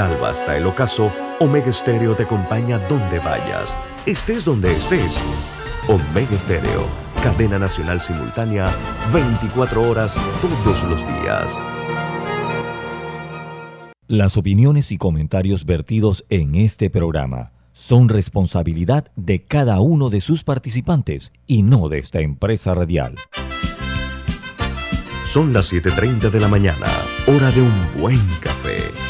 Alba hasta el ocaso, Omega Stereo te acompaña donde vayas, estés donde estés. Omega Stereo, cadena nacional simultánea, 24 horas todos los días. Las opiniones y comentarios vertidos en este programa son responsabilidad de cada uno de sus participantes y no de esta empresa radial. Son las 7.30 de la mañana, hora de un buen café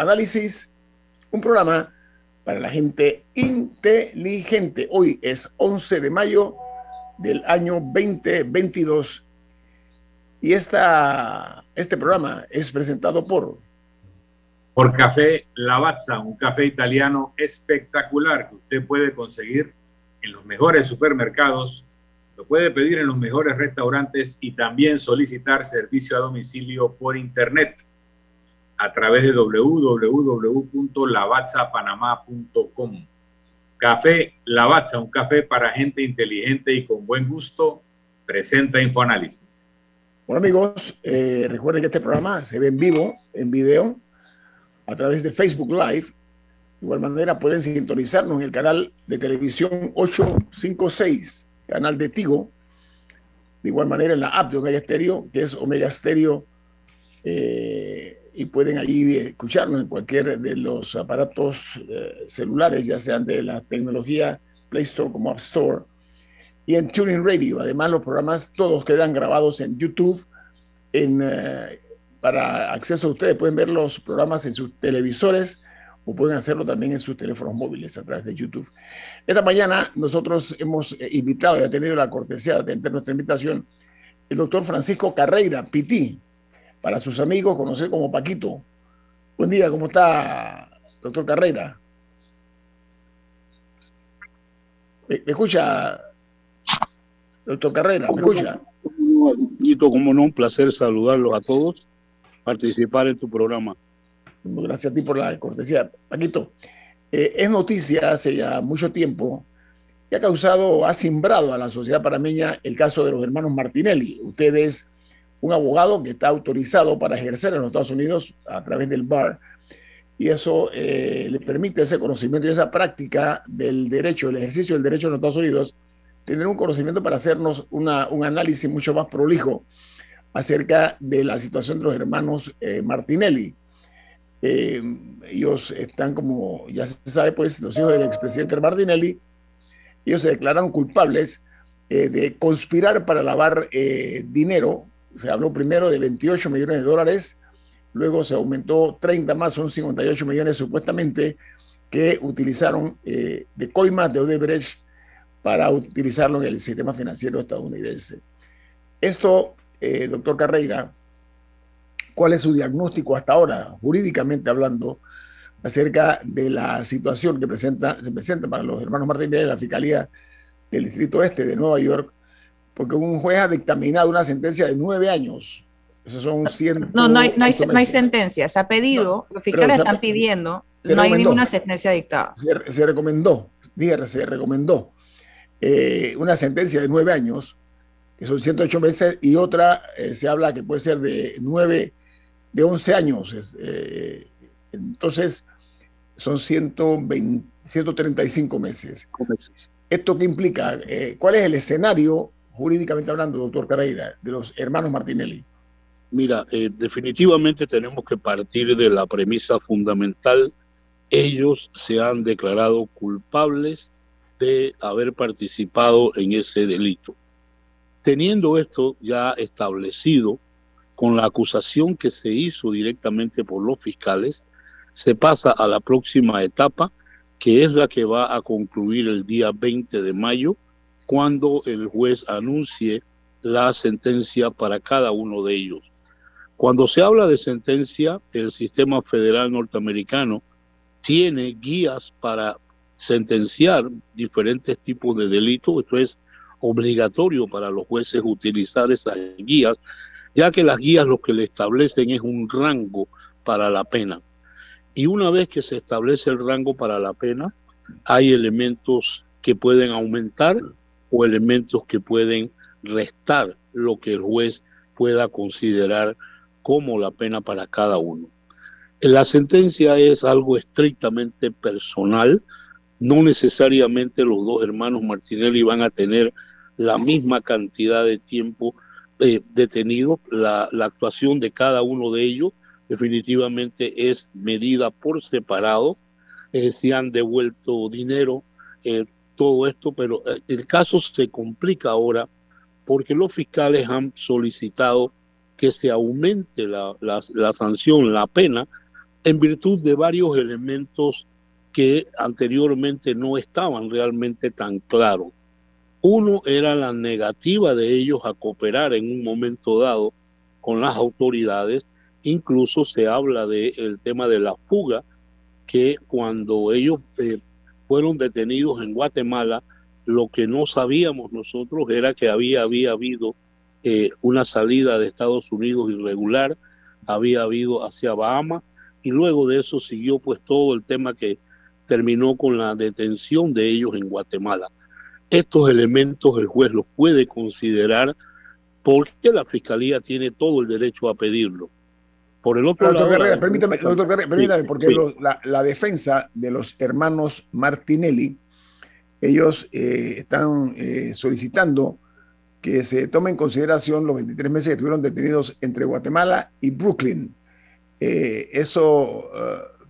Análisis, un programa para la gente inteligente. Hoy es 11 de mayo del año 2022 y esta, este programa es presentado por... Por Café Lavazza, un café italiano espectacular que usted puede conseguir en los mejores supermercados, lo puede pedir en los mejores restaurantes y también solicitar servicio a domicilio por internet a través de www.lavazzapanamá.com. Café Lavazza, un café para gente inteligente y con buen gusto, presenta Infoanálisis. Bueno amigos, eh, recuerden que este programa se ve en vivo, en video, a través de Facebook Live. De igual manera pueden sintonizarnos en el canal de televisión 856, canal de Tigo. De igual manera en la app de Omega Stereo, que es Omega Stereo eh, y pueden allí escucharnos en cualquier de los aparatos eh, celulares, ya sean de la tecnología Play Store como App Store y en Tuning Radio. Además, los programas todos quedan grabados en YouTube. En, eh, para acceso a ustedes pueden ver los programas en sus televisores o pueden hacerlo también en sus teléfonos móviles a través de YouTube. Esta mañana nosotros hemos eh, invitado y ha tenido la cortesía de entrar nuestra invitación el doctor Francisco Carreira, Piti, para sus amigos, conocido como Paquito. Buen día, ¿cómo está, doctor Carrera? ¿Me, escucha, doctor Carrera? ¿Me escucha? como no, un placer saludarlos a todos, participar en tu programa. Gracias a ti por la cortesía. Paquito, eh, es noticia hace ya mucho tiempo y ha causado, ha simbrado a la sociedad panameña el caso de los hermanos Martinelli. Ustedes un abogado que está autorizado para ejercer en los Estados Unidos a través del BAR. Y eso eh, le permite ese conocimiento y esa práctica del derecho, el ejercicio del derecho en los Estados Unidos, tener un conocimiento para hacernos una, un análisis mucho más prolijo acerca de la situación de los hermanos eh, Martinelli. Eh, ellos están como, ya se sabe, pues los hijos del expresidente Martinelli, ellos se declararon culpables de conspirar para lavar dinero se habló primero de 28 millones de dólares, luego se aumentó 30 más, son 58 millones supuestamente que utilizaron eh, de coimas de Odebrecht para utilizarlo en el sistema financiero estadounidense. Esto, eh, doctor Carreira, ¿cuál es su diagnóstico hasta ahora, jurídicamente hablando, acerca de la situación que presenta, se presenta para los hermanos Martínez en la Fiscalía del Distrito Este de Nueva York porque un juez ha dictaminado una sentencia de nueve años. Esos son 100. No, no hay, no hay, no hay sentencia. Se ha pedido, los fiscales están pidiendo, no hay ninguna sentencia dictada. Se, recomendó, dije, se recomendó eh, una sentencia de nueve años, que son 108 meses, y otra eh, se habla que puede ser de nueve, de 11 años. Eh, entonces, son 120, 135 meses. ¿Esto qué implica? Eh, ¿Cuál es el escenario, jurídicamente hablando, doctor Carreira, de los hermanos Martinelli? Mira, eh, definitivamente tenemos que partir de la premisa fundamental. Ellos se han declarado culpables de haber participado en ese delito. Teniendo esto ya establecido, con la acusación que se hizo directamente por los fiscales, se pasa a la próxima etapa, que es la que va a concluir el día 20 de mayo, cuando el juez anuncie la sentencia para cada uno de ellos. Cuando se habla de sentencia, el sistema federal norteamericano tiene guías para sentenciar diferentes tipos de delitos. Esto es obligatorio para los jueces utilizar esas guías, ya que las guías lo que le establecen es un rango para la pena. Y una vez que se establece el rango para la pena, hay elementos que pueden aumentar o elementos que pueden restar lo que el juez pueda considerar como la pena para cada uno. La sentencia es algo estrictamente personal, no necesariamente los dos hermanos Martinelli van a tener la misma cantidad de tiempo eh, detenidos, la, actuación de cada uno de ellos definitivamente es medida por separado, eh, si han devuelto dinero, eh, todo esto, pero el caso se complica ahora porque los fiscales han solicitado que se aumente la, la, sanción, la pena, en virtud de varios elementos que anteriormente no estaban realmente tan claros. Uno era la negativa de ellos a cooperar en un momento dado con las autoridades. Incluso se habla del tema de la fuga, que cuando ellos eh, fueron detenidos en Guatemala, lo que no sabíamos nosotros era que había, habido eh, una salida de Estados Unidos irregular, había habido hacia Bahamas y luego de eso siguió pues todo el tema que terminó con la detención de ellos en Guatemala. Estos elementos el juez los puede considerar porque la fiscalía tiene todo el derecho a pedirlo. Por el otro lado, permítame, porque la, defensa de los hermanos Martinelli, ellos eh, están eh, solicitando que se tome en consideración los 23 meses que estuvieron detenidos entre Guatemala y Brooklyn. Eh, eso,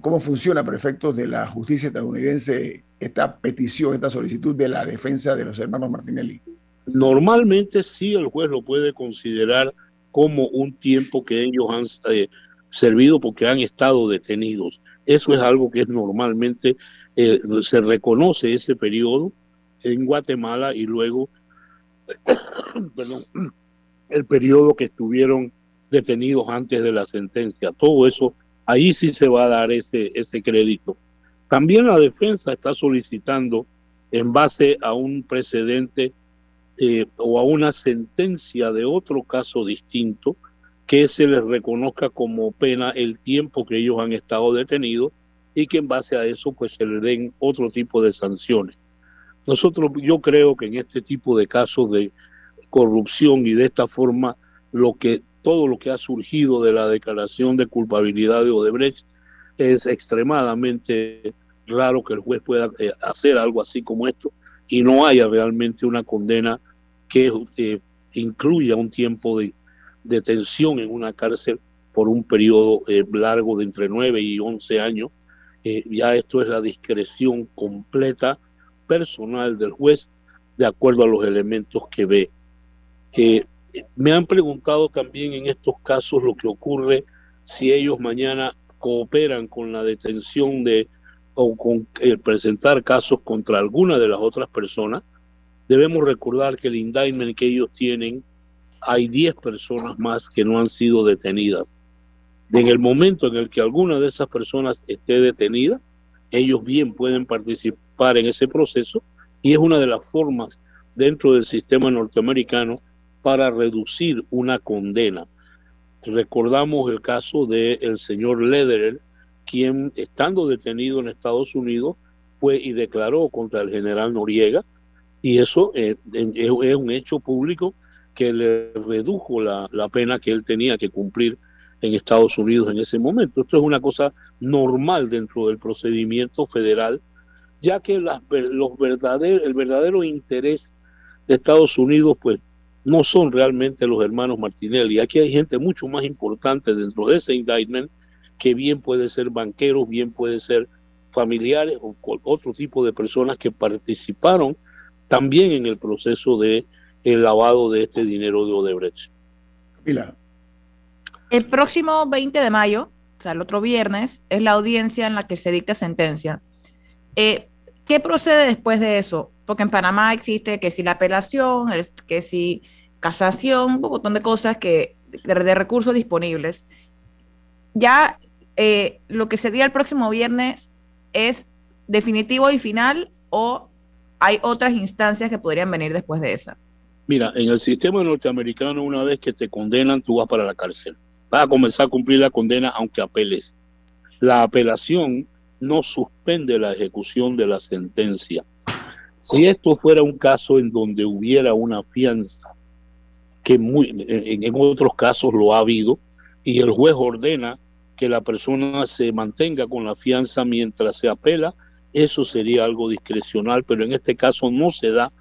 ¿cómo funciona para efectos de la justicia estadounidense esta petición, esta solicitud de la defensa de los hermanos Martinelli? Normalmente sí el juez lo puede considerar como un tiempo que ellos han eh, servido porque han estado detenidos. Eso es algo que normalmente se reconoce ese periodo en Guatemala y luego el periodo que estuvieron detenidos antes de la sentencia. Todo eso, ahí sí se va a dar ese, ese crédito. También la defensa está solicitando, en base a un precedente eh, o a una sentencia de otro caso distinto, que se les reconozca como pena el tiempo que ellos han estado detenidos y que en base a eso pues se les den otro tipo de sanciones. Nosotros, yo creo que en este tipo de casos de corrupción y de esta forma, lo que todo lo que ha surgido de la declaración de culpabilidad de Odebrecht es extremadamente raro que el juez pueda eh, hacer algo así como esto y no haya realmente una condena que eh, incluya un tiempo de detención en una cárcel por un periodo eh, largo de entre 9 y 11 años. ya esto es la discreción completa personal del juez de acuerdo a los elementos que ve. Eh, me han preguntado también en estos casos lo que ocurre si ellos mañana cooperan con la detención de o con el presentar casos contra alguna de las otras personas. Debemos recordar que el indictment que ellos tienen, hay 10 personas más que no han sido detenidas. En el momento en el que alguna de esas personas esté detenida, ellos bien pueden participar en ese proceso y es una de las formas dentro del sistema norteamericano para reducir una condena. Recordamos el caso del el señor Lederer, quien estando detenido en Estados Unidos fue y declaró contra el general Noriega y eso eh, es un hecho público que le redujo la, la, pena que él tenía que cumplir en Estados Unidos en ese momento. Esto es una cosa normal dentro del procedimiento federal, ya que las, los verdaderos, el verdadero interés de Estados Unidos pues no son realmente los hermanos Martinelli. Aquí hay gente mucho más importante dentro de ese indictment que bien puede ser banqueros, bien puede ser familiares o otro tipo de personas que participaron también en el proceso de el lavado de este dinero de Odebrecht. El próximo 20 de mayo, o sea, el otro viernes, es la audiencia en la que se dicta sentencia. Eh, ¿Qué procede después de eso? Porque en Panamá existe que si la apelación, que si casación, un montón de cosas que de, recursos disponibles. Ya eh, lo que se diga el próximo viernes es definitivo y final o hay otras instancias que podrían venir después de esa. Mira, en el sistema norteamericano, una vez que te condenan, tú vas para la cárcel. Vas a comenzar a cumplir la condena aunque apeles. La apelación no suspende la ejecución de la sentencia. Si esto fuera un caso en donde hubiera una fianza, que muy, en, en otros casos lo ha habido, y el juez ordena que la persona se mantenga con la fianza mientras se apela, eso sería algo discrecional, pero en este caso no se da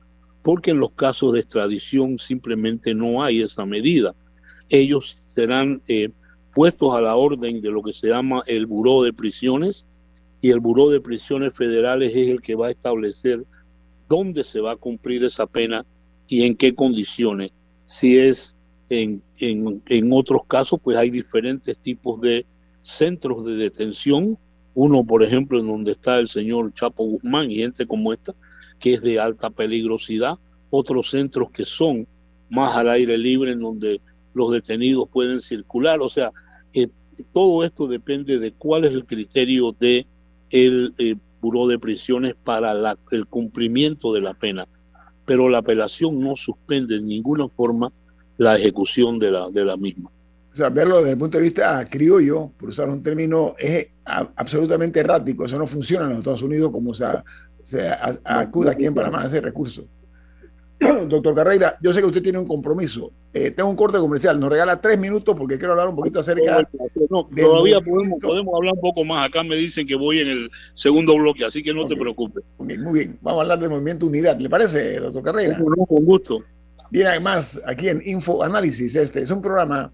porque en los casos de extradición simplemente no hay esa medida. Ellos serán eh, puestos a la orden de lo que se llama el Buró de Prisiones y el Buró de Prisiones Federales es el que va a establecer dónde se va a cumplir esa pena y en qué condiciones. Si es en, en, en otros casos, pues hay diferentes tipos de centros de detención. Uno, por ejemplo, en donde está el señor Chapo Guzmán y gente como esta, que es de alta peligrosidad, otros centros que son más al aire libre en donde los detenidos pueden circular, o sea, eh, todo esto depende de cuál es el criterio de el eh, Buró de Prisiones para el cumplimiento de la pena, pero la apelación no suspende en ninguna forma la ejecución de la, de la misma. Sea, verlo desde el punto de vista criollo, por usar un término, es absolutamente errático. Eso no funciona en los Estados Unidos como se, se acuda aquí en Panamá a ese recurso. Doctor Carreira, yo sé que usted tiene un compromiso. Eh, tengo un corte comercial. Nos regala tres minutos porque quiero hablar un poquito acerca. No, todavía podemos, podemos, hablar un poco más. Acá me dicen que voy en el segundo bloque, así que no te preocupes. muy bien. Vamos a hablar del movimiento Unidad. ¿Le parece, doctor Carreira? con gusto. Bien, además, aquí en Info Análisis, este es un programa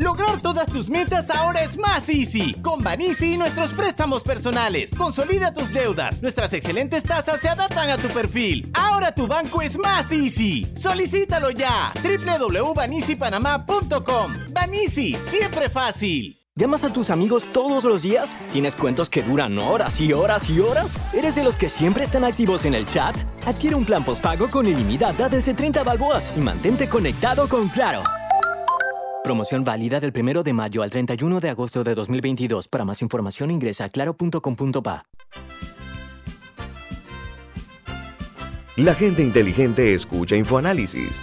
Lograr todas tus metas ahora es más easy. Con Banisi y nuestros préstamos personales. Consolida tus deudas. Nuestras excelentes tasas se adaptan a tu perfil. Ahora tu banco es más easy. Solicítalo ya. www.banisipanamá.com. Banisi, siempre fácil. ¿Llamas a tus amigos todos los días? ¿Tienes cuentos que duran horas y horas y horas? ¿Eres de los que siempre están activos en el chat? Adquiere un plan postpago con ilimitada desde 30 balboas y mantente conectado con Claro. Promoción válida del 1 de mayo al 31 de agosto de 2022. Para más información ingresa a claro.com.pa. La gente inteligente escucha InfoAnálisis.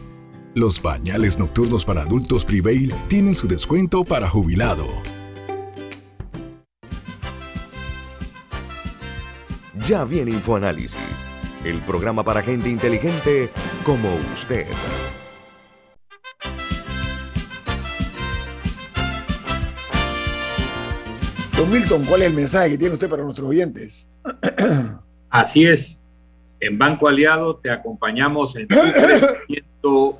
Los pañales nocturnos para adultos Prevail tienen su descuento para jubilado. Ya viene InfoAnálisis, el programa para gente inteligente como usted. Don Milton, ¿cuál es el mensaje que tiene usted para nuestros oyentes? Así es. En Banco Aliado te acompañamos en tu crecimiento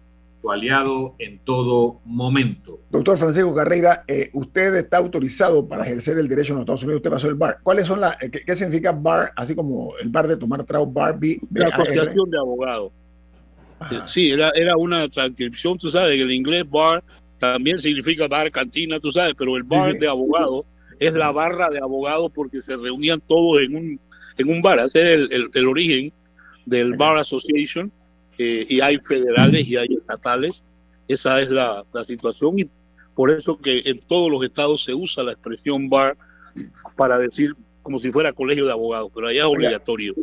tu aliado en todo momento. Doctor Francisco Carreira, eh, usted está autorizado para ejercer el derecho en los Estados Unidos. Usted pasó el bar. ¿Cuáles son las, eh, qué, significa bar, así como el bar de tomar trago, bar, B, La asociación de abogados. Sí, era, era una transcripción, tú sabes, que el inglés bar también significa bar, cantina, tú sabes, pero el bar de abogados es la barra de abogados porque se reunían todos en un, en un bar. Ese es el, el, origen del Bar Association eh, y hay federales y hay estatales. Esa es la, la, situación y por eso que en todos los estados se usa la expresión bar para decir como si fuera colegio de abogados, pero allá es obligatorio.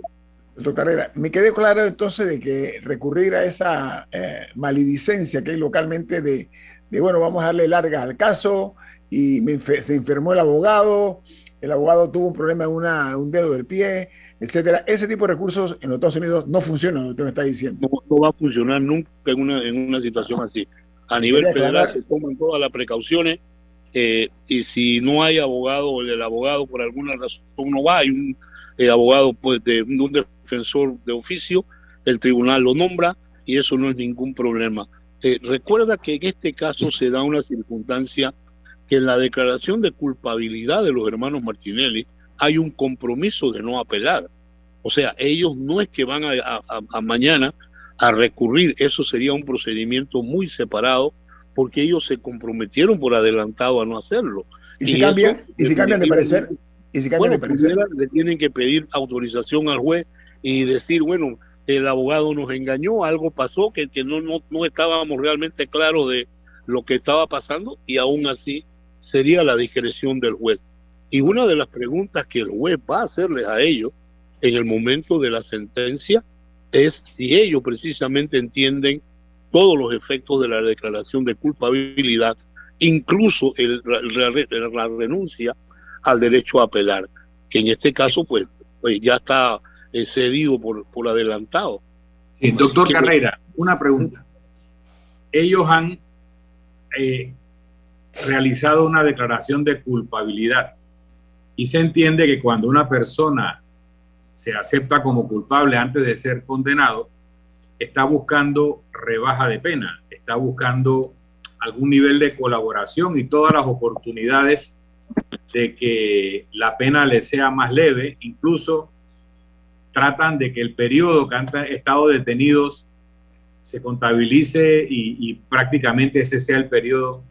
Doctor Carrera, me quedé claro entonces de que recurrir a esa eh, maledicencia que hay localmente de, de, bueno, vamos a darle larga al caso y se enfermó el abogado, el abogado tuvo un problema en una, un dedo del pie, etcétera. Ese tipo de recursos en los Estados Unidos no funcionan, usted me está diciendo. No, va a funcionar nunca en una, en una situación así. A nivel federal se toman todas las precauciones eh, y si no hay abogado o el abogado por alguna razón no va, hay un abogado pues, de un defensor de oficio, el tribunal lo nombra y eso no es ningún problema. Eh, recuerda que en este caso se da una circunstancia que en la declaración de culpabilidad de los hermanos Martinelli hay un compromiso de no apelar. O sea, ellos no es que van a, mañana a recurrir, eso sería un procedimiento muy separado porque ellos se comprometieron por adelantado a no hacerlo. ¿Y, si, cambian, ¿y si cambian de parecer? Y si bueno, le tienen que pedir autorización al juez y decir, bueno, el abogado nos engañó, algo pasó que, que no, no, no estábamos realmente claros de lo que estaba pasando y aún así sería la discreción del juez. Y una de las preguntas que el juez va a hacerles a ellos en el momento de la sentencia es si ellos precisamente entienden todos los efectos de la declaración de culpabilidad, incluso el, la renuncia al derecho a apelar, que en este caso pues, pues ya está eh, cedido por, por adelantado. Sí, doctor Carrera, una pregunta. Ellos han eh, realizado una declaración de culpabilidad. Y se entiende que cuando una persona se acepta como culpable antes de ser condenado, está buscando rebaja de pena, está buscando algún nivel de colaboración y todas las oportunidades de que la pena le sea más leve, incluso tratan de que el periodo que han estado detenidos se contabilice y, prácticamente ese sea el periodo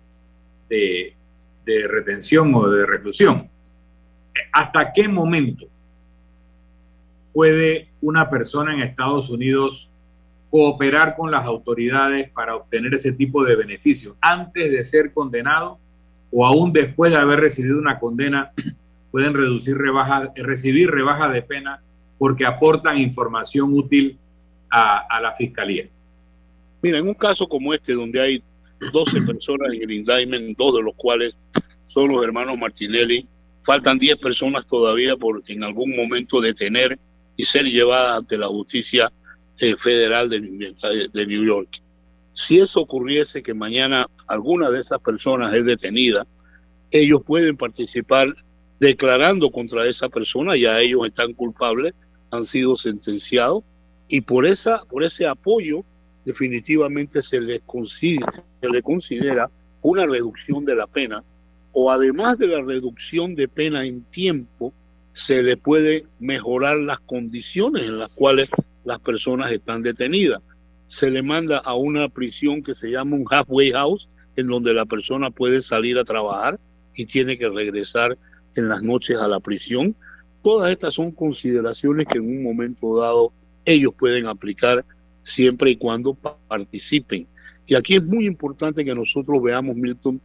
de, retención o de reclusión. ¿Hasta qué momento puede una persona en Estados Unidos cooperar con las autoridades para obtener ese tipo de beneficios antes de ser condenado o aún después de haber recibido una condena, pueden reducir rebaja, recibir rebaja de pena porque aportan información útil a, la fiscalía. Mira, en un caso como este, donde hay 12 personas en el indictment, dos de los cuales son los hermanos Martinelli, faltan 10 personas todavía por en algún momento detener y ser llevadas ante la justicia eh, federal de, de New York. Si eso ocurriese que mañana alguna de esas personas es detenida, ellos pueden participar declarando contra esa persona, ya ellos están culpables, han sido sentenciados y por esa por ese apoyo definitivamente se les considera, considera una reducción de la pena o además de la reducción de pena en tiempo se le puede mejorar las condiciones en las cuales las personas están detenidas se le manda a una prisión que se llama un halfway house, en donde la persona puede salir a trabajar y tiene que regresar en las noches a la prisión. Todas estas son consideraciones que en un momento dado ellos pueden aplicar siempre y cuando participen. Y aquí es muy importante que nosotros veamos, Milton,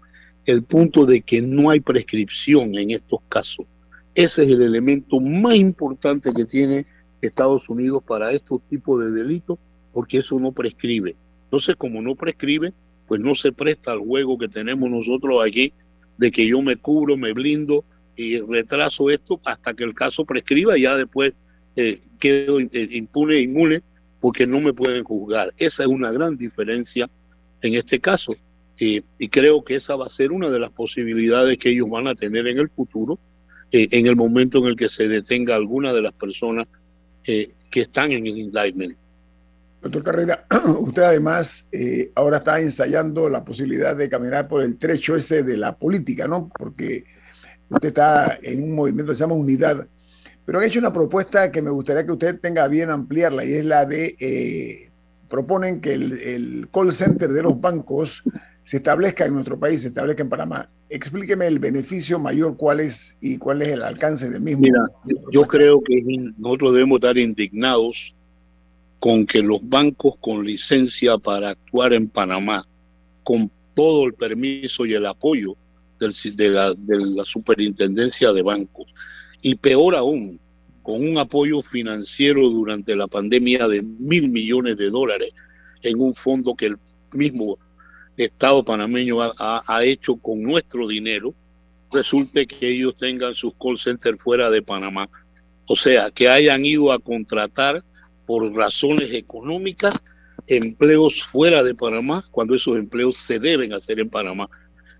el punto de que no hay prescripción en estos casos. Ese es el elemento más importante que tiene Estados Unidos para estos tipos de delitos, porque eso no prescribe. Entonces, como no prescribe, pues no se presta al juego que tenemos nosotros aquí de que yo me cubro, me blindo y retraso esto hasta que el caso prescriba y ya después eh, quedo eh, impune, inmune, porque no me pueden juzgar. Esa es una gran diferencia en este caso. y creo que esa va a ser una de las posibilidades que ellos van a tener en el futuro, eh, en el momento en el que se detenga alguna de las personas que están en el indictment. Doctor Carrera, usted además eh, ahora está ensayando la posibilidad de caminar por el trecho ese de la política, ¿no? Porque usted está en un movimiento que se llama Unidad, pero ha hecho una propuesta que me gustaría que usted tenga bien ampliarla y es la de, eh, proponen que el, call center de los bancos se establezca en nuestro país, se establezca en Panamá. Explíqueme el beneficio mayor, cuál es y cuál es el alcance del mismo. Mira, yo creo que nosotros debemos estar indignados con que los bancos con licencia para actuar en Panamá, con todo el permiso y el apoyo de, la, de la superintendencia de bancos, y peor aún, con un apoyo financiero durante la pandemia de mil millones de dólares en un fondo que el mismo Estado panameño ha, hecho con nuestro dinero, resulte que ellos tengan sus call centers fuera de Panamá. O sea, que hayan ido a contratar por razones económicas empleos fuera de Panamá, cuando esos empleos se deben hacer en Panamá.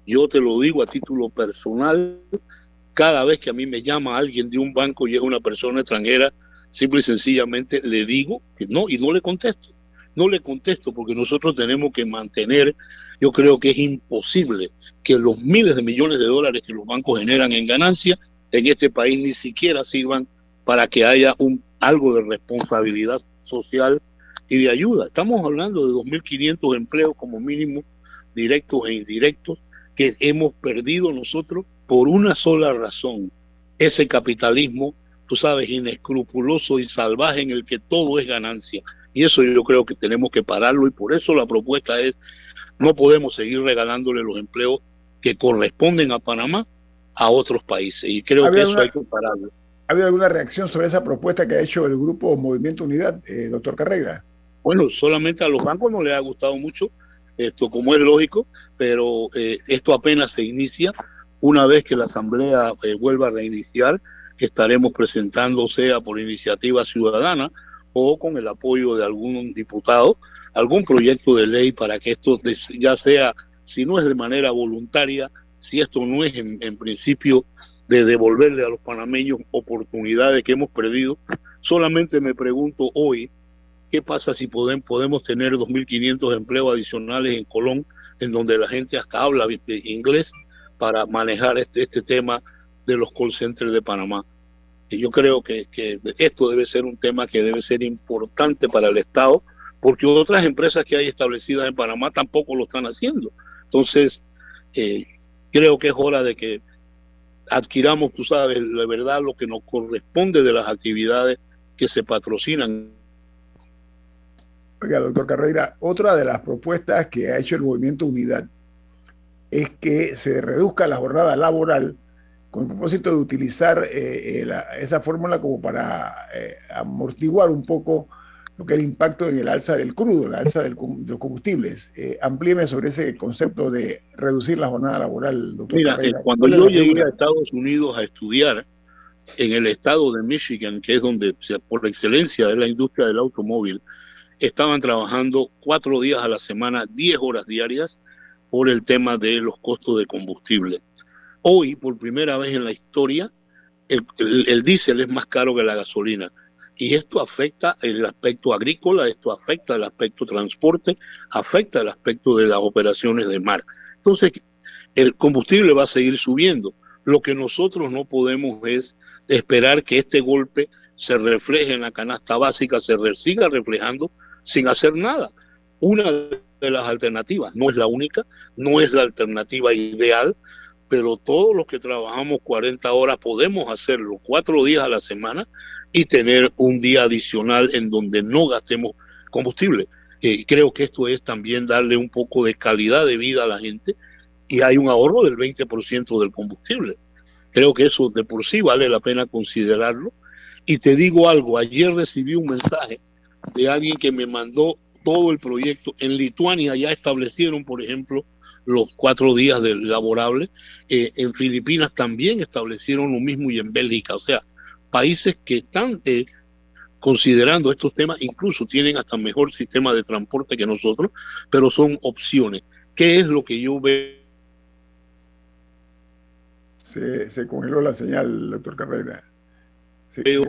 Yo te lo digo a título personal, cada vez que a mí me llama alguien de un banco y es una persona extranjera, simple y sencillamente le digo que no y no le contesto. No le contesto porque nosotros tenemos que mantener, yo creo que es imposible que los miles de millones de dólares que los bancos generan en ganancia en este país ni siquiera sirvan para que haya un algo de responsabilidad social y de ayuda. Estamos hablando de 2.500 empleos como mínimo, directos e indirectos, que hemos perdido nosotros por una sola razón, ese capitalismo, tú sabes, inescrupuloso y salvaje en el que todo es ganancia. Y eso yo creo que tenemos que pararlo y por eso la propuesta es, no podemos seguir regalándole los empleos que corresponden a Panamá a otros países. Y creo que eso hay que pararlo. ¿Ha habido alguna reacción sobre esa propuesta que ha hecho el grupo Movimiento Unidad, eh, doctor Carrera? Bueno, solamente a los bancos no les ha gustado mucho, esto como es lógico, pero eh, esto apenas se inicia. Una vez que la Asamblea eh, vuelva a reiniciar, estaremos presentando, sea por iniciativa ciudadana o con el apoyo de algún diputado, algún proyecto de ley para que esto ya sea, si no es de manera voluntaria, si esto no es en principio de devolverle a los panameños oportunidades que hemos perdido. Solamente me pregunto hoy, ¿qué pasa si podemos, podemos tener 2.500 empleos adicionales en Colón, en donde la gente hasta habla inglés para manejar este, este tema de los call centers de Panamá? Y yo creo que, que esto debe ser un tema que debe ser importante para el Estado, porque otras empresas que hay establecidas en Panamá tampoco lo están haciendo. Entonces, eh, creo que es hora de que adquiramos, tú sabes, la verdad, lo que nos corresponde de las actividades que se patrocinan. Oiga, doctor Carrera, otra de las propuestas que ha hecho el Movimiento Unidad es que se reduzca la jornada laboral con el propósito de utilizar eh, eh, esa fórmula como para eh, amortiguar un poco lo que es el impacto en el alza del crudo, la alza del, de los combustibles. Eh, amplíeme sobre ese concepto de reducir la jornada laboral, doctor. Mira, cuando yo llegué a Estados Unidos a estudiar en el estado de Michigan, que es donde por excelencia es la industria del automóvil, estaban trabajando cuatro días a la semana, diez horas diarias, por el tema de los costos de combustible. Hoy, por primera vez en la historia, el, el diésel es más caro que la gasolina y esto afecta el aspecto agrícola, esto afecta el aspecto transporte, afecta el aspecto de las operaciones de mar. Entonces, el combustible va a seguir subiendo. Lo que nosotros no podemos es esperar que este golpe se refleje en la canasta básica, se siga reflejando sin hacer nada. Una de las alternativas, no es la única, no es la alternativa ideal, pero todos los que trabajamos 40 horas podemos hacerlo cuatro días a la semana y tener un día adicional en donde no gastemos combustible. Eh, creo que esto es también darle un poco de calidad de vida a la gente y hay un ahorro del 20% del combustible. Creo que eso de por sí vale la pena considerarlo Y te digo algo, ayer recibí un mensaje de alguien que me mandó todo el proyecto. En Lituania ya establecieron, por ejemplo, los cuatro días de laborable. Eh, en Filipinas también establecieron lo mismo y en Bélgica. O sea, países que están eh, considerando estos temas, incluso tienen hasta mejor sistema de transporte que nosotros, pero son opciones. ¿Qué es lo que yo veo? Se, se congeló la señal, doctor Carrera. veo,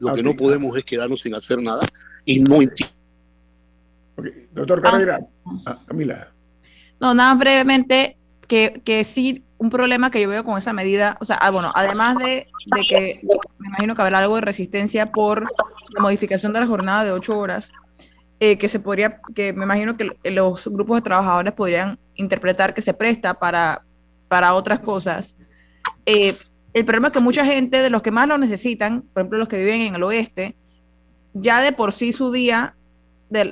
Lo que no podemos es quedarnos sin hacer nada y no entiendo. Doctor Carrera, ah, Camila. No, nada, brevemente, que, que sí un problema que yo veo con esa medida, o sea, ah, bueno, además de, que me imagino que habrá algo de resistencia por la modificación de la jornada de ocho horas, eh, que se podría, que me imagino que los grupos de trabajadores podrían interpretar que se presta para, para otras cosas. Eh, el problema es que mucha gente de los que más lo necesitan, por ejemplo los que viven en el oeste, ya de por sí su día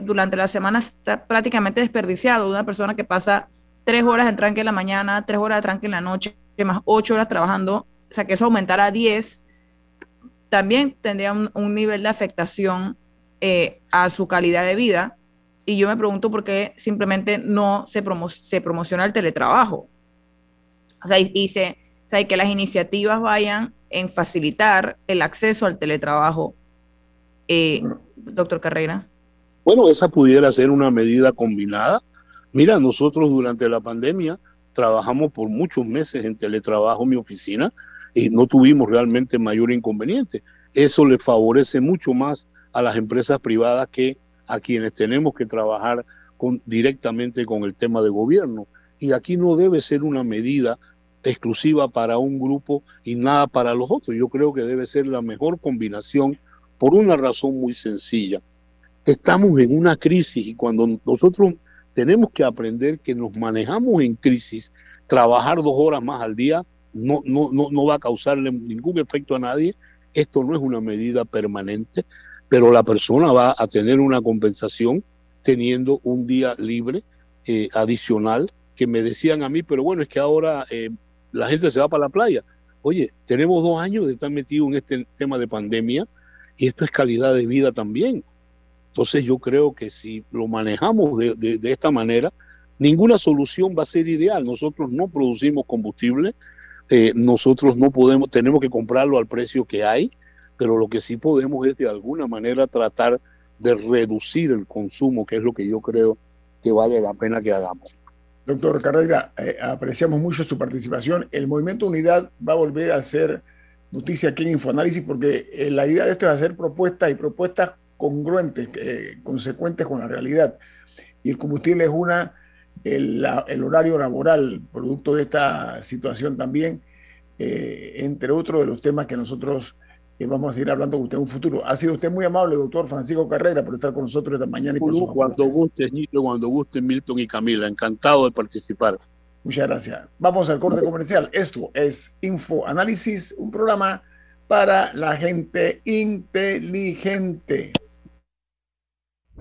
durante la semana está prácticamente desperdiciado. Una persona que pasa tres horas de tranque en la mañana, tres horas de tranque en la noche, más ocho horas trabajando, o sea, que eso aumentara a diez, también tendría un, nivel de afectación eh, a su calidad de vida. Y yo me pregunto por qué simplemente no se, se promociona el teletrabajo. O sea, y, se, o que las iniciativas vayan en facilitar el acceso al teletrabajo. Eh, doctor Carrera. Bueno, esa pudiera ser una medida combinada Mira, nosotros durante la pandemia trabajamos por muchos meses en teletrabajo en mi oficina y no tuvimos realmente mayor inconveniente. Eso le favorece mucho más a las empresas privadas que a quienes tenemos que trabajar con, directamente con el tema de gobierno. Y aquí no debe ser una medida exclusiva para un grupo y nada para los otros. Yo creo que debe ser la mejor combinación por una razón muy sencilla. Estamos en una crisis y cuando nosotros tenemos que aprender que nos manejamos en crisis, trabajar dos horas más al día no, no, no, no va a causarle ningún efecto a nadie, esto no es una medida permanente, pero la persona va a tener una compensación teniendo un día libre eh, adicional que me decían a mí, pero bueno, es que ahora eh, la gente se va para la playa. Oye, tenemos dos años de estar metidos en este tema de pandemia y esto es calidad de vida también. Entonces yo creo que si lo manejamos de, esta manera, ninguna solución va a ser ideal. Nosotros no producimos combustible, eh, nosotros no podemos, tenemos que comprarlo al precio que hay, pero lo que sí podemos es de alguna manera tratar de reducir el consumo, que es lo que yo creo que vale la pena que hagamos. Doctor Carrera, eh, apreciamos mucho su participación. El Movimiento Unidad va a volver a hacer noticia aquí en Infoanálisis porque eh, la idea de esto es hacer propuestas y propuestas congruentes, eh, consecuentes con la realidad. Y el combustible es una, el, horario laboral, producto de esta situación también, eh, entre otros de los temas que nosotros eh, vamos a seguir hablando con usted en un futuro. Ha sido usted muy amable, doctor Francisco Carrera, por estar con nosotros esta mañana. Y por cuando guste, Nito, cuando guste, Milton y Camila. Encantado de participar. Muchas gracias. Vamos al corte comercial. Esto es Info Análisis, un programa para la gente inteligente.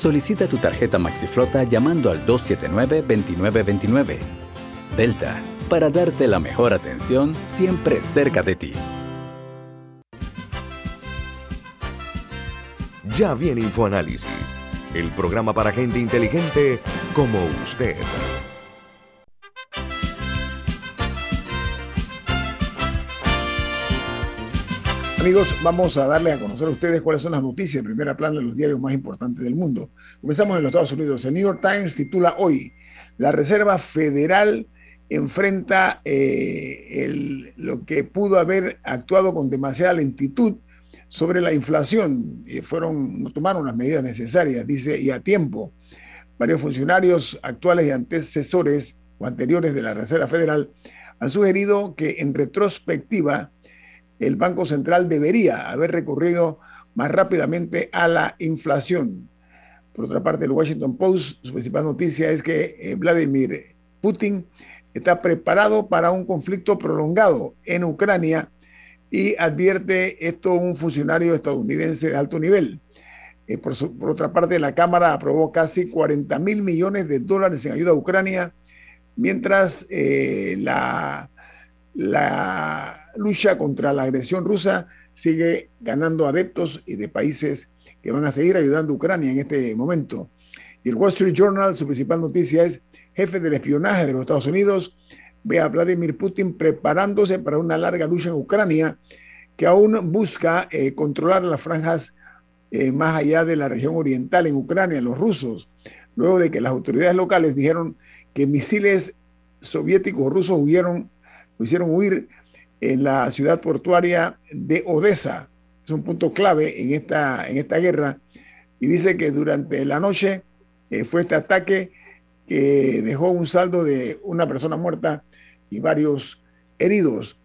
Solicita tu tarjeta MaxiFlota llamando al 279-2929. Delta, para darte la mejor atención siempre cerca de ti. Ya viene InfoAnálisis, el programa para gente inteligente como usted. Amigos, vamos a darle a conocer a ustedes cuáles son las noticias en primera plana de los diarios más importantes del mundo. Comenzamos en los Estados Unidos. El New York Times titula hoy, la Reserva Federal enfrenta eh, lo que pudo haber actuado con demasiada lentitud sobre la inflación. Eh, fueron, no tomaron las medidas necesarias, dice, y a tiempo. Varios funcionarios actuales y antecesores o anteriores de la Reserva Federal han sugerido que en retrospectiva el Banco Central debería haber recurrido más rápidamente a la inflación. Por otra parte, el Washington Post, su principal noticia es que eh, Vladimir Putin está preparado para un conflicto prolongado en Ucrania y advierte esto un funcionario estadounidense de alto nivel. Eh, por, otra parte, la Cámara aprobó casi 40 mil millones de dólares en ayuda a Ucrania, mientras eh, la, la lucha contra la agresión rusa sigue ganando adeptos y de países que van a seguir ayudando a Ucrania en este momento. Y el Wall Street Journal, su principal noticia es jefe del espionaje de los Estados Unidos, ve a Vladimir Putin preparándose para una larga lucha en Ucrania que aún busca eh, controlar las franjas eh, más allá de la región oriental en Ucrania, los rusos, luego de que las autoridades locales dijeron que misiles soviéticos rusos huyeron, hicieron huir en la ciudad portuaria de Odessa. Es un punto clave en esta, en esta guerra. Y dice que durante la noche eh, fue este ataque que dejó un saldo de una persona muerta y varios heridos.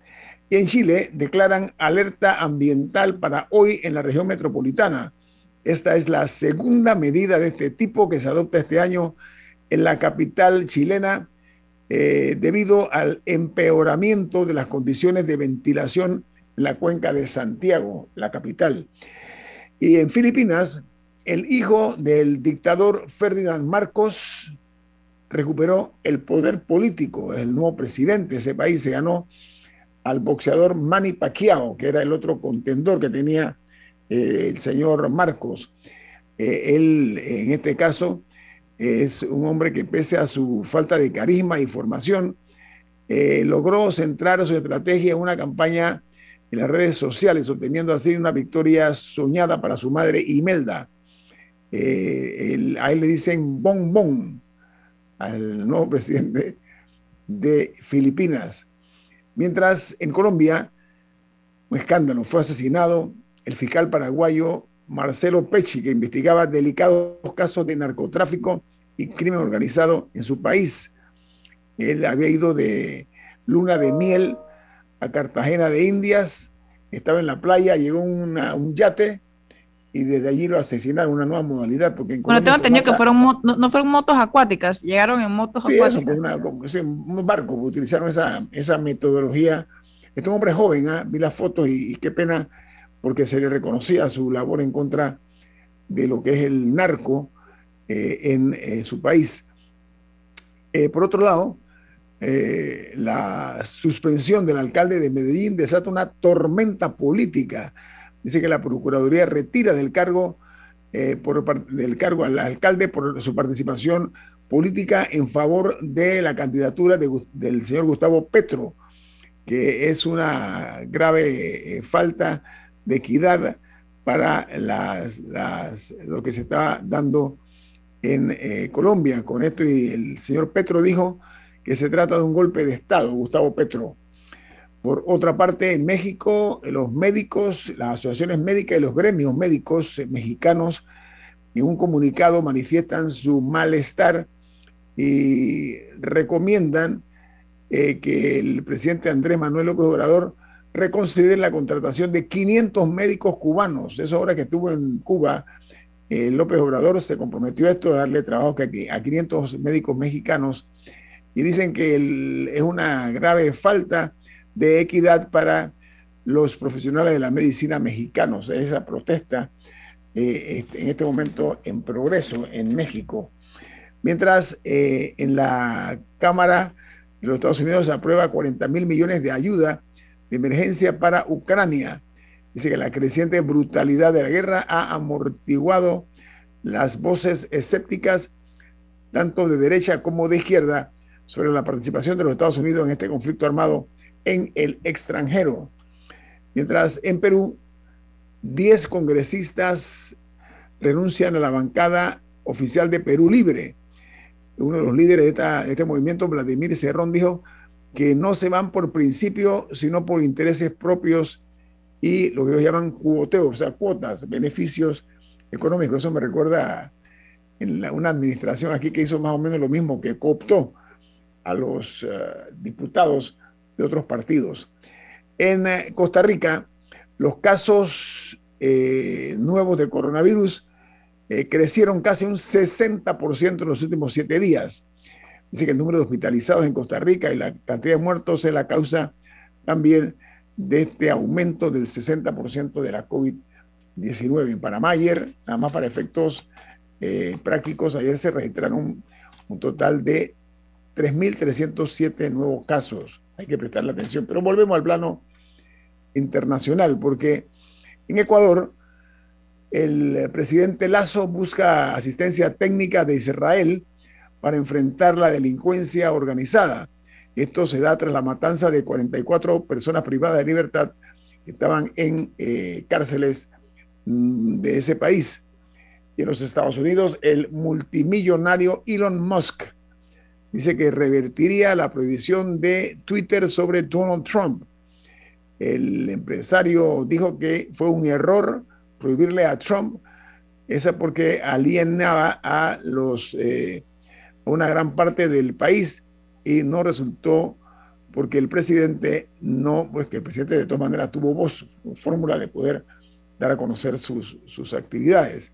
Y en Chile declaran alerta ambiental para hoy en la región metropolitana. Esta es la segunda medida de este tipo que se adopta este año en la capital chilena eh, debido al empeoramiento de las condiciones de ventilación en la cuenca de Santiago, la capital. Y en Filipinas, el hijo del dictador Ferdinand Marcos recuperó el poder político, el nuevo presidente de ese país se ganó al boxeador Manny Pacquiao, que era el otro contendor que tenía eh, el señor Marcos. Eh, él, en este caso, es un hombre que pese a su falta de carisma y formación, eh, logró centrar su estrategia en una campaña en las redes sociales, obteniendo así una victoria soñada para su madre Imelda. Eh, a él le dicen Bon Bon, al nuevo presidente de Filipinas. Mientras en Colombia, un escándalo, fue asesinado el fiscal paraguayo Marcelo Pecci, que investigaba delicados casos de narcotráfico y crimen organizado en su país. Él había ido de luna de miel a Cartagena de Indias, estaba en la playa, llegó un yate y desde allí lo asesinaron, una nueva modalidad. Porque bueno, tengo entendido que fueron no, fueron motos acuáticas, llegaron en motos acuáticas. Eso, un barco, utilizaron esa, esa metodología. Este hombre joven, ¿ah? vi las fotos y qué pena porque se le reconocía su labor en contra de lo que es el narco eh, en eh, su país. Eh, por otro lado, la suspensión del alcalde de Medellín desata una tormenta política. Dice que la Procuraduría retira del cargo, por, del cargo al alcalde por su participación política en favor de la candidatura del señor Gustavo Petro, que es una grave falta de equidad para las, lo que se está dando en Colombia. Con esto, y el señor Petro dijo que se trata de un golpe de Estado, Gustavo Petro. Por otra parte, en México, los médicos, las asociaciones médicas y los gremios médicos mexicanos en un comunicado manifiestan su malestar y recomiendan eh, que el presidente Andrés Manuel López Obrador reconsidere la contratación de 500 médicos cubanos. Eso ahora que estuvo en Cuba, eh, López Obrador se comprometió a esto, a darle trabajo a 500 médicos mexicanos y dicen que es una grave falta de equidad para los profesionales de la medicina mexicanos. Esa protesta eh, en este momento en progreso en México. Mientras eh, en la Cámara de los Estados Unidos aprueba 40 mil millones de ayuda emergencia para Ucrania. Dice que la creciente brutalidad de la guerra ha amortiguado las voces escépticas, tanto de derecha como de izquierda, sobre la participación de los Estados Unidos en este conflicto armado en el extranjero. Mientras en Perú, 10 congresistas renuncian a la bancada oficial de Perú Libre. Uno de los líderes de, este movimiento, Vladimir Cerrón, dijo que no se van por principio, sino por intereses propios y lo que ellos llaman cuoteos, o sea, cuotas, beneficios económicos. Eso me recuerda en una administración aquí que hizo más o menos lo mismo, que cooptó a los eh, diputados de otros partidos. En eh, Costa Rica, los casos eh, nuevos de coronavirus crecieron casi un 60% en los últimos siete días. Dice que el número de hospitalizados en Costa Rica y la cantidad de muertos es la causa también de este aumento del 60% de la COVID-19. En Panamá ayer, nada más para efectos prácticos, ayer se registraron un total de 3.307 nuevos casos. Hay que prestarle atención. Pero volvemos al plano internacional, porque en Ecuador el presidente Lazo busca asistencia técnica de Israel para enfrentar la delincuencia organizada. Esto se da tras la matanza de 44 personas privadas de libertad que estaban en eh, cárceles mm, de ese país. Y en los Estados Unidos, el multimillonario Elon Musk dice que revertiría la prohibición de Twitter sobre Donald Trump. El empresario dijo que fue un error prohibirle a Trump, esa porque alienaba a los eh, una gran parte del país y no resultó porque el presidente no, pues que el presidente de todas maneras tuvo voz, fórmula de poder dar a conocer sus, sus actividades.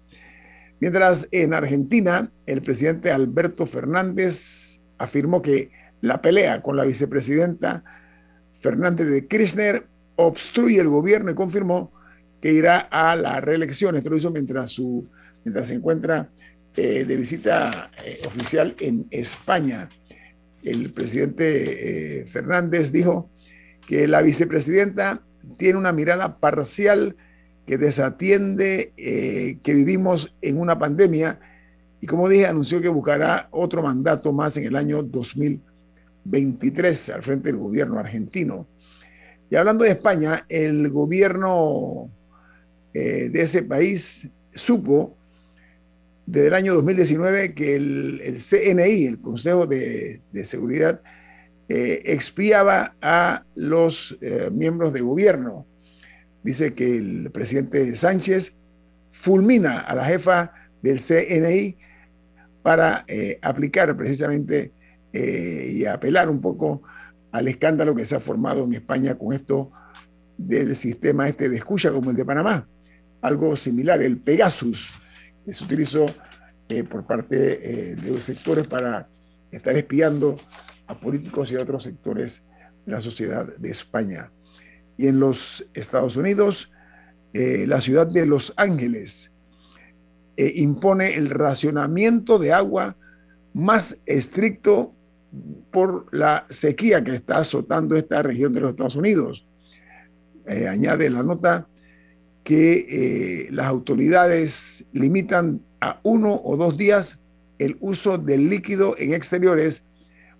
Mientras en Argentina, el presidente Alberto Fernández afirmó que la pelea con la vicepresidenta Fernández de Kirchner obstruye el gobierno y confirmó que irá a la reelección. Esto lo hizo mientras, su, mientras se encuentra eh, de visita eh, oficial en España. El presidente eh, Fernández dijo que la vicepresidenta tiene una mirada parcial que desatiende que vivimos en una pandemia y como dije, anunció que buscará otro mandato más en el año 2023 al frente del gobierno argentino. Y hablando de España, el gobierno de ese país supo desde el año 2019 que el, CNI, el Consejo de, Seguridad, eh, expiaba a los eh, miembros de gobierno. Dice que el presidente Sánchez fulmina a la jefa del CNI para eh, aplicar precisamente y apelar un poco al escándalo que se ha formado en España con esto del sistema este de escucha como el de Panamá. Algo similar, el Pegasus, se utilizó eh, por parte de los sectores para estar espiando a políticos y a otros sectores de la sociedad de España. Y en los Estados Unidos, la ciudad de Los Ángeles eh, impone el racionamiento de agua más estricto por la sequía que está azotando esta región de los Estados Unidos. Eh, añade la nota que eh, las autoridades limitan a uno o dos días el uso del líquido en exteriores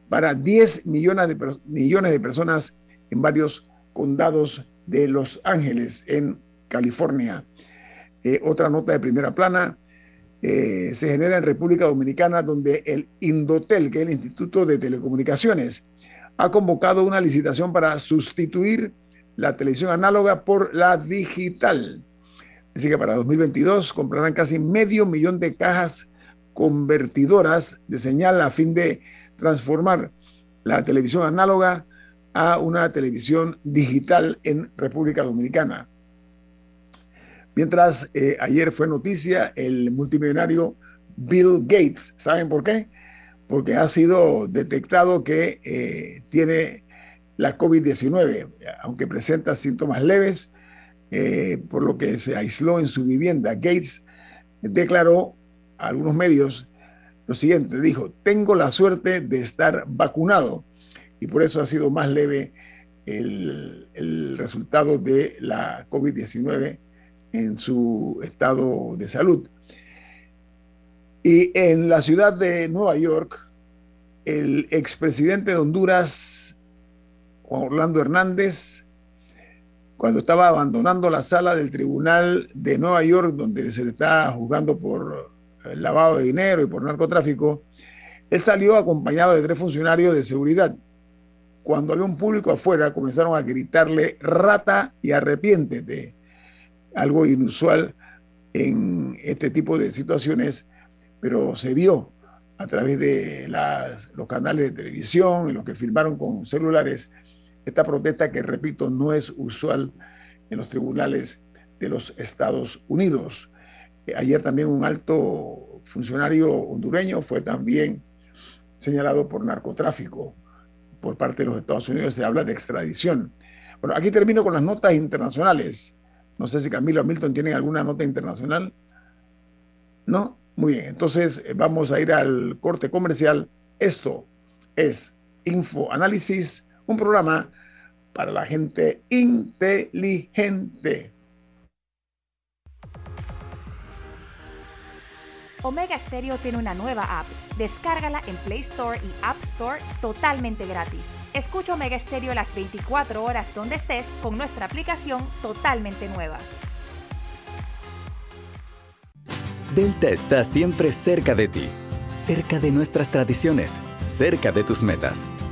para 10 millones de, millones de personas en varios condados de Los Ángeles, en California. Eh, otra nota de primera plana se genera en República Dominicana, donde el Indotel, que es el Instituto de Telecomunicaciones, ha convocado una licitación para sustituir la televisión análoga por la digital. Dice que para 2022 comprarán casi medio millón de cajas convertidoras de señal a fin de transformar la televisión análoga a una televisión digital en República Dominicana. Mientras eh, ayer fue noticia el multimillonario Bill Gates. ¿Saben por qué? Porque ha sido detectado que eh, tiene la COVID-19, aunque presenta síntomas leves, eh, por lo que se aisló en su vivienda. Gates declaró a algunos medios lo siguiente, dijo, tengo la suerte de estar vacunado y por eso ha sido más leve el, el resultado de la COVID-19 en su estado de salud. Y en la ciudad de Nueva York, el expresidente de Honduras, Juan Orlando Hernández, cuando estaba abandonando la sala del Tribunal de Nueva York, donde se le está juzgando por eh, lavado de dinero y por narcotráfico, él salió acompañado de tres funcionarios de seguridad. Cuando había un público afuera, comenzaron a gritarle rata y arrepiéntete, algo inusual en este tipo de situaciones, pero se vio a través de los canales de televisión y los que filmaron con celulares esta protesta que, repito, no es usual en los tribunales de los Estados Unidos. Eh, ayer también un alto funcionario hondureño fue también señalado por narcotráfico por parte de los Estados Unidos. Se habla de extradición. Bueno, aquí termino con las notas internacionales. No sé si Camilo Milton tienen alguna nota internacional. ¿No? Muy bien, entonces eh, vamos a ir al corte comercial. Esto es Info Análisis un programa para la gente inteligente. Omega Stereo tiene una nueva app. Descárgala en Play Store y App Store totalmente gratis. Escucha Omega Stereo las 24 horas donde estés con nuestra aplicación totalmente nueva. Delta está siempre cerca de ti, cerca de nuestras tradiciones, cerca de tus metas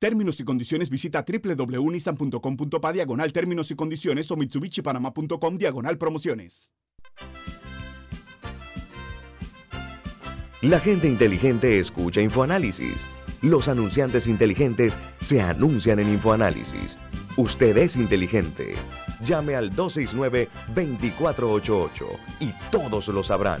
Términos y condiciones visita www.nissan.com.pa diagonal términos y condiciones o mitsubishipanama.com diagonal promociones. La gente inteligente escucha InfoAnálisis. Los anunciantes inteligentes se anuncian en InfoAnálisis. Usted es inteligente. Llame al 269-2488 y todos lo sabrán.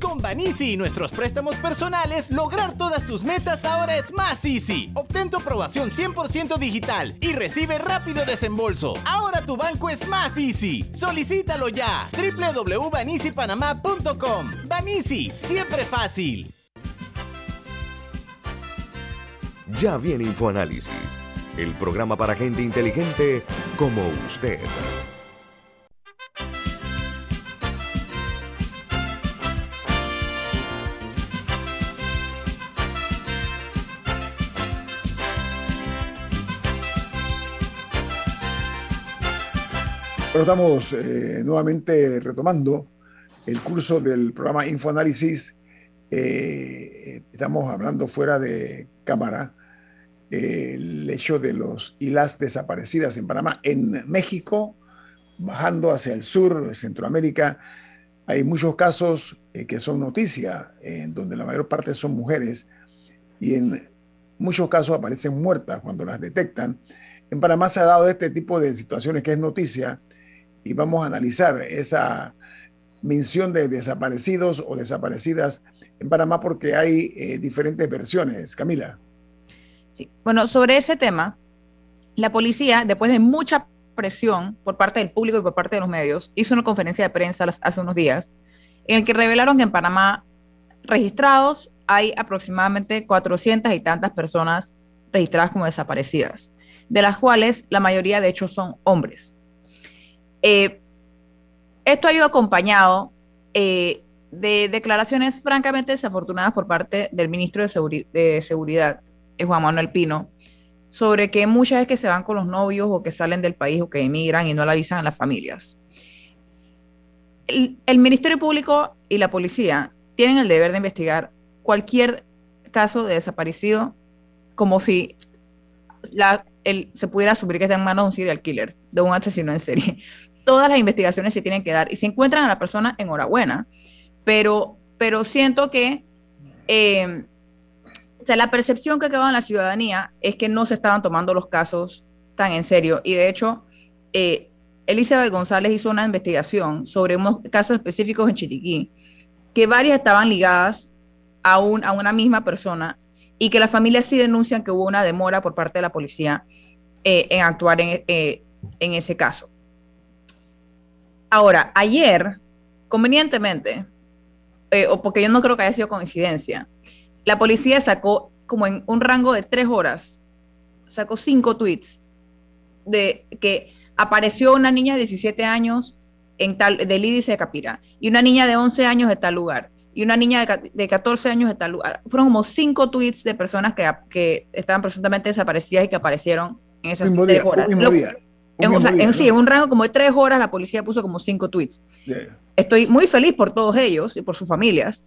Con Banisi y nuestros préstamos personales, lograr todas tus metas ahora es más easy. Obtén tu aprobación 100% digital y recibe rápido desembolso. Ahora tu banco es más easy. Solicítalo ya. www.banisipanamá.com. Banisi, siempre fácil. Ya viene InfoAnálisis, el programa para gente inteligente como usted. Pero estamos eh, nuevamente retomando el curso del programa Infoanálisis. Eh, estamos hablando fuera de cámara eh, el hecho de los y las desaparecidas en Panamá. En México, bajando hacia el sur, Centroamérica, hay muchos casos que son noticia, en donde la mayor parte son mujeres y en muchos casos aparecen muertas cuando las detectan. En Panamá se ha dado este tipo de situaciones que es noticia y vamos a analizar esa mención de desaparecidos o desaparecidas en Panamá porque hay eh, diferentes versiones. Camila. Sí. Bueno, sobre ese tema, la policía, después de mucha presión por parte del público y por parte de los medios, hizo una conferencia de prensa hace unos días en el que revelaron que en Panamá registrados hay aproximadamente 400 y tantas personas registradas como desaparecidas, de las cuales la mayoría de hecho son hombres. Eh, esto ha ido acompañado eh, de declaraciones francamente desafortunadas por parte del ministro de, Seguridad, eh, Juan Manuel Pino, sobre que muchas veces que se van con los novios o que salen del país o que emigran y no le avisan a las familias. El, Ministerio Público y la policía tienen el deber de investigar cualquier caso de desaparecido como si se pudiera asumir que está en manos de un serial killer, de un asesino en serie todas las investigaciones se tienen que dar y si encuentran a la persona, enhorabuena. Pero, pero siento que o sea, la percepción que quedó en la ciudadanía es que no se estaban tomando los casos tan en serio. Y de hecho, eh, Elizabeth González hizo una investigación sobre unos casos específicos en Chiriquí, que varias estaban ligadas a, un, a una misma persona y que las familias sí denuncian que hubo una demora por parte de la policía eh, en actuar en, en ese caso. Ahora, ayer, convenientemente, eh, o porque yo no creo que haya sido coincidencia, la policía sacó como en un rango de tres horas, sacó cinco tweets de que apareció una niña de 17 años en tal, del índice de Capira y una niña de 11 años de tal lugar y una niña de, 14 años de tal lugar. Fueron como cinco tweets de personas que, que estaban presuntamente desaparecidas y que aparecieron en esas tres horas. En, sí, en un rango como de tres horas, la policía puso como cinco tweets. Estoy muy feliz por todos ellos y por sus familias,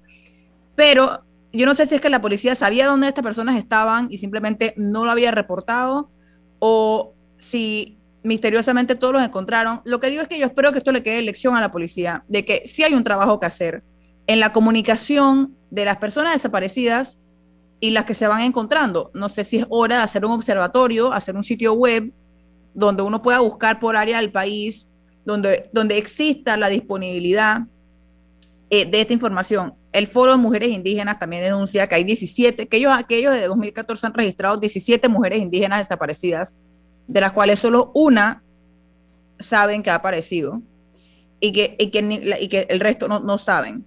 pero yo no sé si es que la policía sabía dónde estas personas estaban y simplemente no lo había reportado, o si misteriosamente todos los encontraron. Lo que digo es que yo espero que esto le quede lección a la policía, de que sí hay un trabajo que hacer en la comunicación de las personas desaparecidas y las que se van encontrando. No sé si es hora de hacer un observatorio, hacer un sitio web donde uno pueda buscar por área del país, donde, donde exista la disponibilidad eh, de esta información. El Foro de Mujeres Indígenas también denuncia que hay 17, que ellos, aquellos de 2014 han registrado 17 mujeres indígenas desaparecidas, de las cuales solo una saben que ha aparecido y que, y que, y que el resto no, no saben.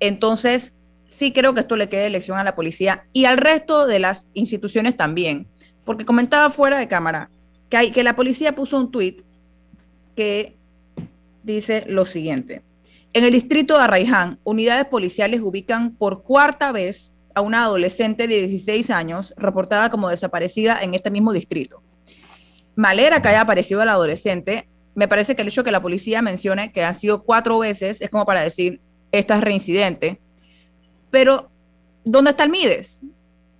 Entonces, sí creo que esto le quede lección a la policía y al resto de las instituciones también, porque comentaba fuera de cámara, que, la policía puso un tuit que dice lo siguiente. En el distrito de Arraiján, unidades policiales ubican por cuarta vez a una adolescente de 16 años reportada como desaparecida en este mismo distrito. Malera que haya aparecido la adolescente, me parece que el hecho que la policía mencione que han sido cuatro veces es como para decir, esta es reincidente. Pero, ¿dónde está el MIDES?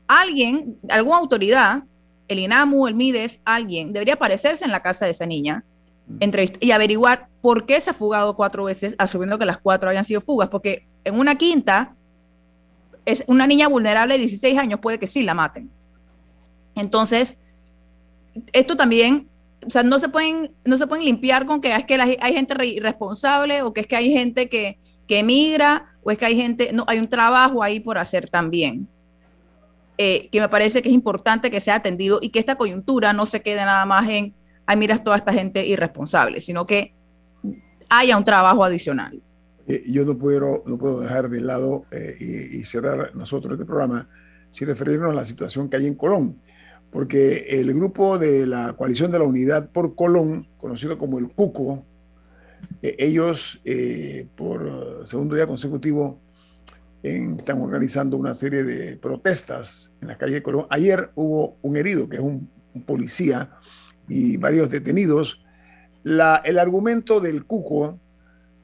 Alguien, alguna autoridad el INAMU, el MIDES, alguien, debería aparecerse en la casa de esa niña mm. y averiguar ¿por qué se ha fugado cuatro veces, asumiendo que las cuatro hayan sido fugas? Porque en una quinta, es una niña vulnerable de 16 años puede que sí la maten. Entonces, esto también, o sea, no se pueden, no se pueden limpiar con que es que hay gente irresponsable o que es que hay gente que, que emigra o es que hay gente, no, hay un trabajo ahí por hacer también. Eh, que me parece que es importante que sea atendido y que esta coyuntura no se quede nada más en, ay, miras toda esta gente irresponsable, sino que haya un trabajo adicional. Eh, yo no puedo, no puedo dejar de lado eh, y, cerrar nosotros este programa sin referirnos a la situación que hay en Colón, porque el grupo de la coalición de la unidad por Colón, conocido como el CUCO, eh, ellos por segundo día consecutivo están organizando una serie de protestas en la calle Colón. Ayer hubo un herido, que es un, policía, y varios detenidos. El argumento del CUCO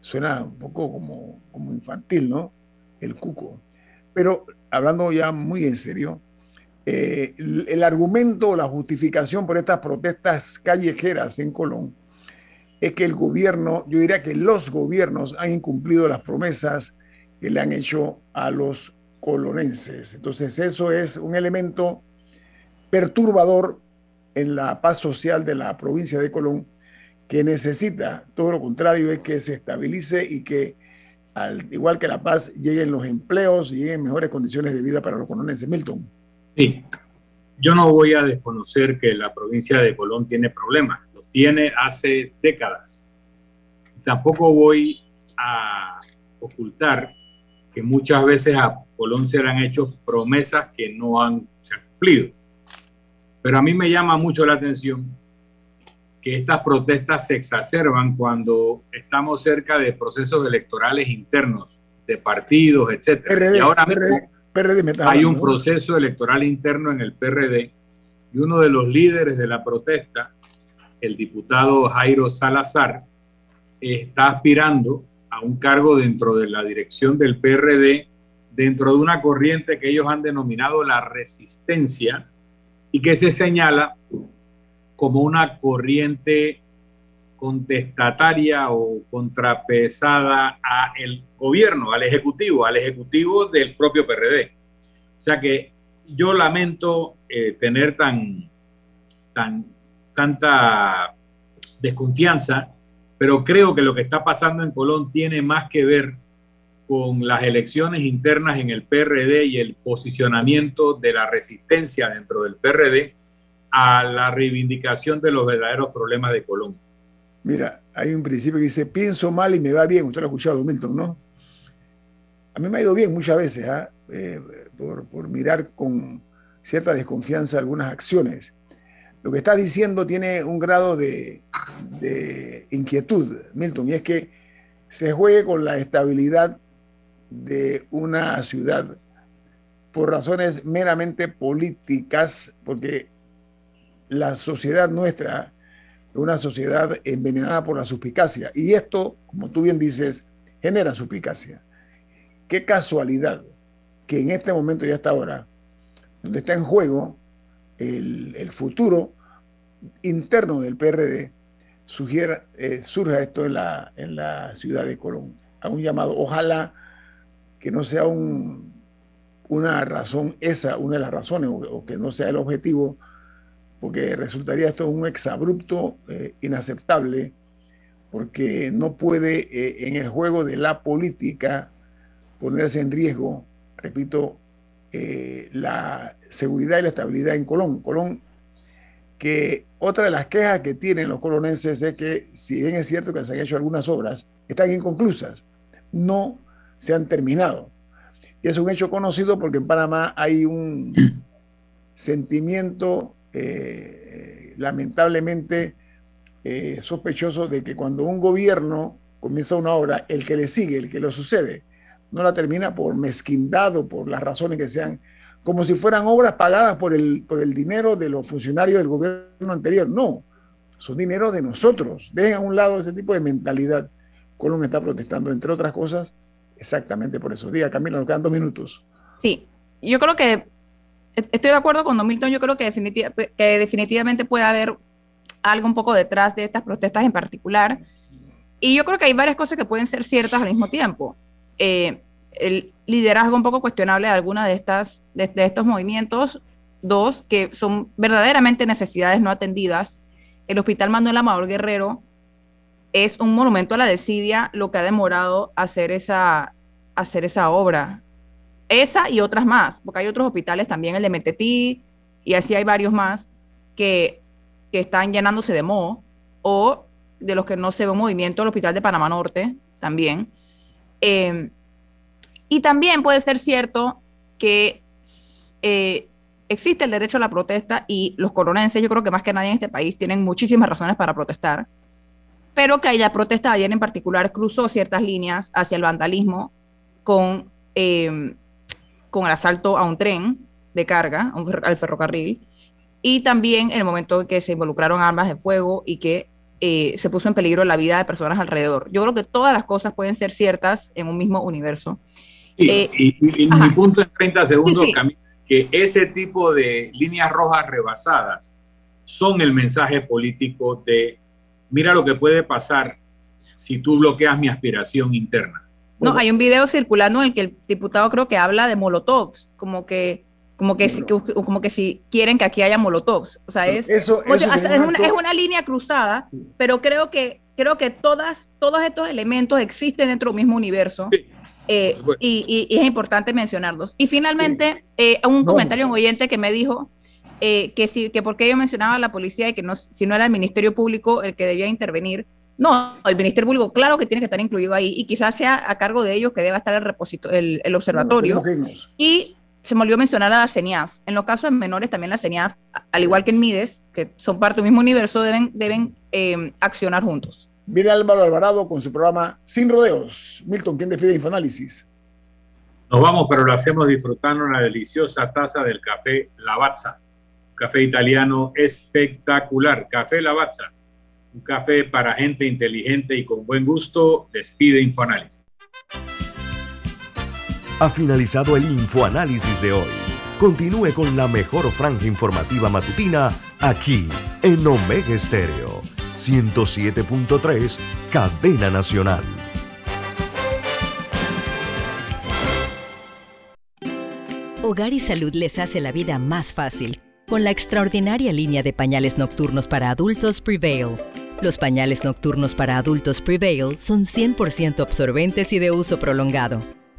suena un poco como, como infantil, ¿no? El cuco. Pero hablando ya muy en serio, eh, el, argumento la justificación por estas protestas callejeras en Colón es que el gobierno, yo diría que los gobiernos han incumplido las promesas que le han hecho a los colonenses. Entonces eso es un elemento perturbador en la paz social de la provincia de Colón que necesita, todo lo contrario, es que se estabilice y que, al igual que la paz, lleguen los empleos y lleguen mejores condiciones de vida para los colonenses. Milton. Sí, yo no voy a desconocer que la provincia de Colón tiene problemas, tiene hace décadas. Tampoco voy a ocultar que muchas veces a Colón se le han hecho promesas que no han, se han cumplido. Pero a mí me llama mucho la atención que estas protestas se exacerban cuando estamos cerca de procesos electorales internos, de partidos, etc. y ahora mismo hay un proceso electoral interno en el PRD y uno de los líderes de la protesta, el diputado Jairo Salazar, está aspirando a un cargo dentro de la dirección del PRD, dentro de una corriente que ellos han denominado la resistencia y que se señala como una corriente contestataria o contrapesada a el gobierno, al ejecutivo, al ejecutivo del propio PRD. O sea que yo lamento eh, tener tan, tan, tanta desconfianza, pero creo que lo que está pasando en Colón tiene más que ver con las elecciones internas en el PRD y el posicionamiento de la resistencia dentro del PRD a la reivindicación de los verdaderos problemas de Colombia. Mira, hay un principio que dice, pienso mal y me va bien. Usted lo ha escuchado, Milton, ¿no? A mí me ha ido bien muchas veces, ¿ah? eh, por, mirar con cierta desconfianza algunas acciones. Lo que está diciendo tiene un grado de, de inquietud, Milton, y es que se juegue con la estabilidad de una ciudad por razones meramente políticas, porque la sociedad nuestra es una sociedad envenenada por la suspicacia. Y esto, como tú bien dices, genera suspicacia. Qué casualidad que en este momento y hasta ahora, donde está en juego el, futuro interno del PRD, sugiera, eh, surja esto en la, en la ciudad de Colón. A un llamado, ojalá que no sea un, una razón esa, una de las razones, o que no sea el objetivo porque resultaría esto un exabrupto eh, inaceptable, porque no puede eh, en el juego de la política ponerse en riesgo, repito, eh, la seguridad y la estabilidad en Colón. Colón, que otra de las quejas que tienen los colonenses es que, si bien es cierto que se han hecho algunas obras, están inconclusas, no se han terminado. Y es un hecho conocido porque en Panamá hay un sentimiento eh, lamentablemente eh, sospechoso de que cuando un gobierno comienza una obra, el que le sigue, el que lo sucede, no la termina por mezquindad o por las razones que sean, como si fueran obras pagadas por el, por el dinero de los funcionarios del gobierno anterior. No, son dinero de nosotros. Dejen a un lado ese tipo de mentalidad. Colón está protestando, entre otras cosas, exactamente por eso. Diga, Camila, nos quedan dos minutos. Sí, yo creo que estoy de acuerdo con Don Milton, yo creo que, definitivamente puede haber algo un poco detrás de estas protestas en particular. y yo creo que hay varias cosas que pueden ser ciertas al mismo tiempo. Eh, el liderazgo un poco cuestionable de algunas de, estas, de, estos movimientos. Dos, que son verdaderamente necesidades no atendidas. El Hospital Manuel Amador Guerrero es un monumento a la desidia lo que ha demorado hacer esa, hacer esa obra. Esa y otras más, porque hay otros hospitales también, el de Metetí, y así hay varios más que, que están llenándose de moho, o de los que no se ve un movimiento, el Hospital de Panamá Norte también. Eh, y también puede ser cierto que eh, existe el derecho a la protesta y los coronenses, yo creo que más que nadie en este país, tienen muchísimas razones para protestar, pero que la protesta ayer en particular cruzó ciertas líneas hacia el vandalismo con, em, con el asalto a un tren de carga, al ferrocarril, y también en el momento en que se involucraron armas de fuego y que eh, se puso en peligro la vida de personas alrededor. Yo creo que todas las cosas pueden ser ciertas en un mismo universo. Eh, y, mi punto en 30 segundos, que ese tipo de líneas rojas rebasadas son el mensaje político de, mira lo que puede pasar si tú bloqueas mi aspiración interna. No, hay un video circulando en el que el diputado creo que habla de molotovs, como que como que, si, como que si quieren que aquí haya molotovs. O sea, es, es, una, es, una, línea cruzada, pero creo que, creo que todas, todos estos elementos existen dentro del mismo universo. Eh, y, es importante mencionarlos. Y finalmente, eh, un comentario un oyente que me dijo eh, que, si, que porque yo mencionaba a la policía y que no, si no era el Ministerio Público el que debía intervenir. No, el Ministerio Público, claro que tiene que estar incluido ahí y quizás sea a cargo de ellos que deba estar el, reposito, el, el observatorio. y se me olvidó mencionar a la CENIAF. En los casos de menores, también la CENIAF, al igual que en MIDES, que son parte del mismo universo, deben, deben accionar juntos. Viene Álvaro Alvarado con su programa Sin Rodeos. Milton, ¿quién despide Infoanálisis? Nos vamos, pero lo hacemos disfrutando una deliciosa taza del café Lavazza. Café italiano espectacular. Café Lavazza. Un café para gente inteligente y con buen gusto. Despide Infoanálisis. Ha finalizado el Infoanálisis de hoy. Continúe con la mejor franja informativa matutina aquí en Omega Estéreo 107.3, Cadena Nacional. Hogar y Salud les hace la vida más fácil con la extraordinaria línea de pañales nocturnos para adultos Prevail. Los pañales nocturnos para adultos Prevail son 100% absorbentes y de uso prolongado.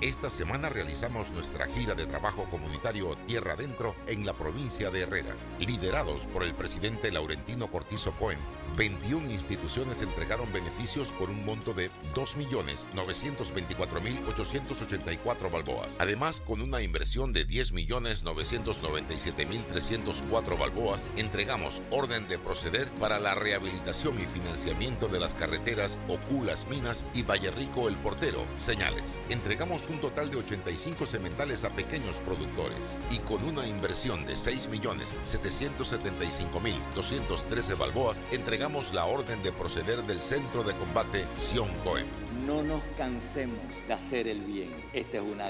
Esta semana realizamos nuestra gira de trabajo comunitario Tierra Adentro en la provincia de Herrera. Liderados por el presidente Laurentino Cortizo Cohen, 21 instituciones entregaron beneficios por un monto de 2.924.884 balboas. Además, con una inversión de 10.997.304 balboas, entregamos orden de proceder para la rehabilitación y financiamiento de las carreteras Oculas Minas y Valle Rico El Portero, señales. Entregamos un total de 85 cementales a pequeños productores y con una inversión de 6.775.213 balboas, entregamos la orden de proceder del Centro de Combate Sion Cohen. No nos cansemos de hacer el bien. Esta es una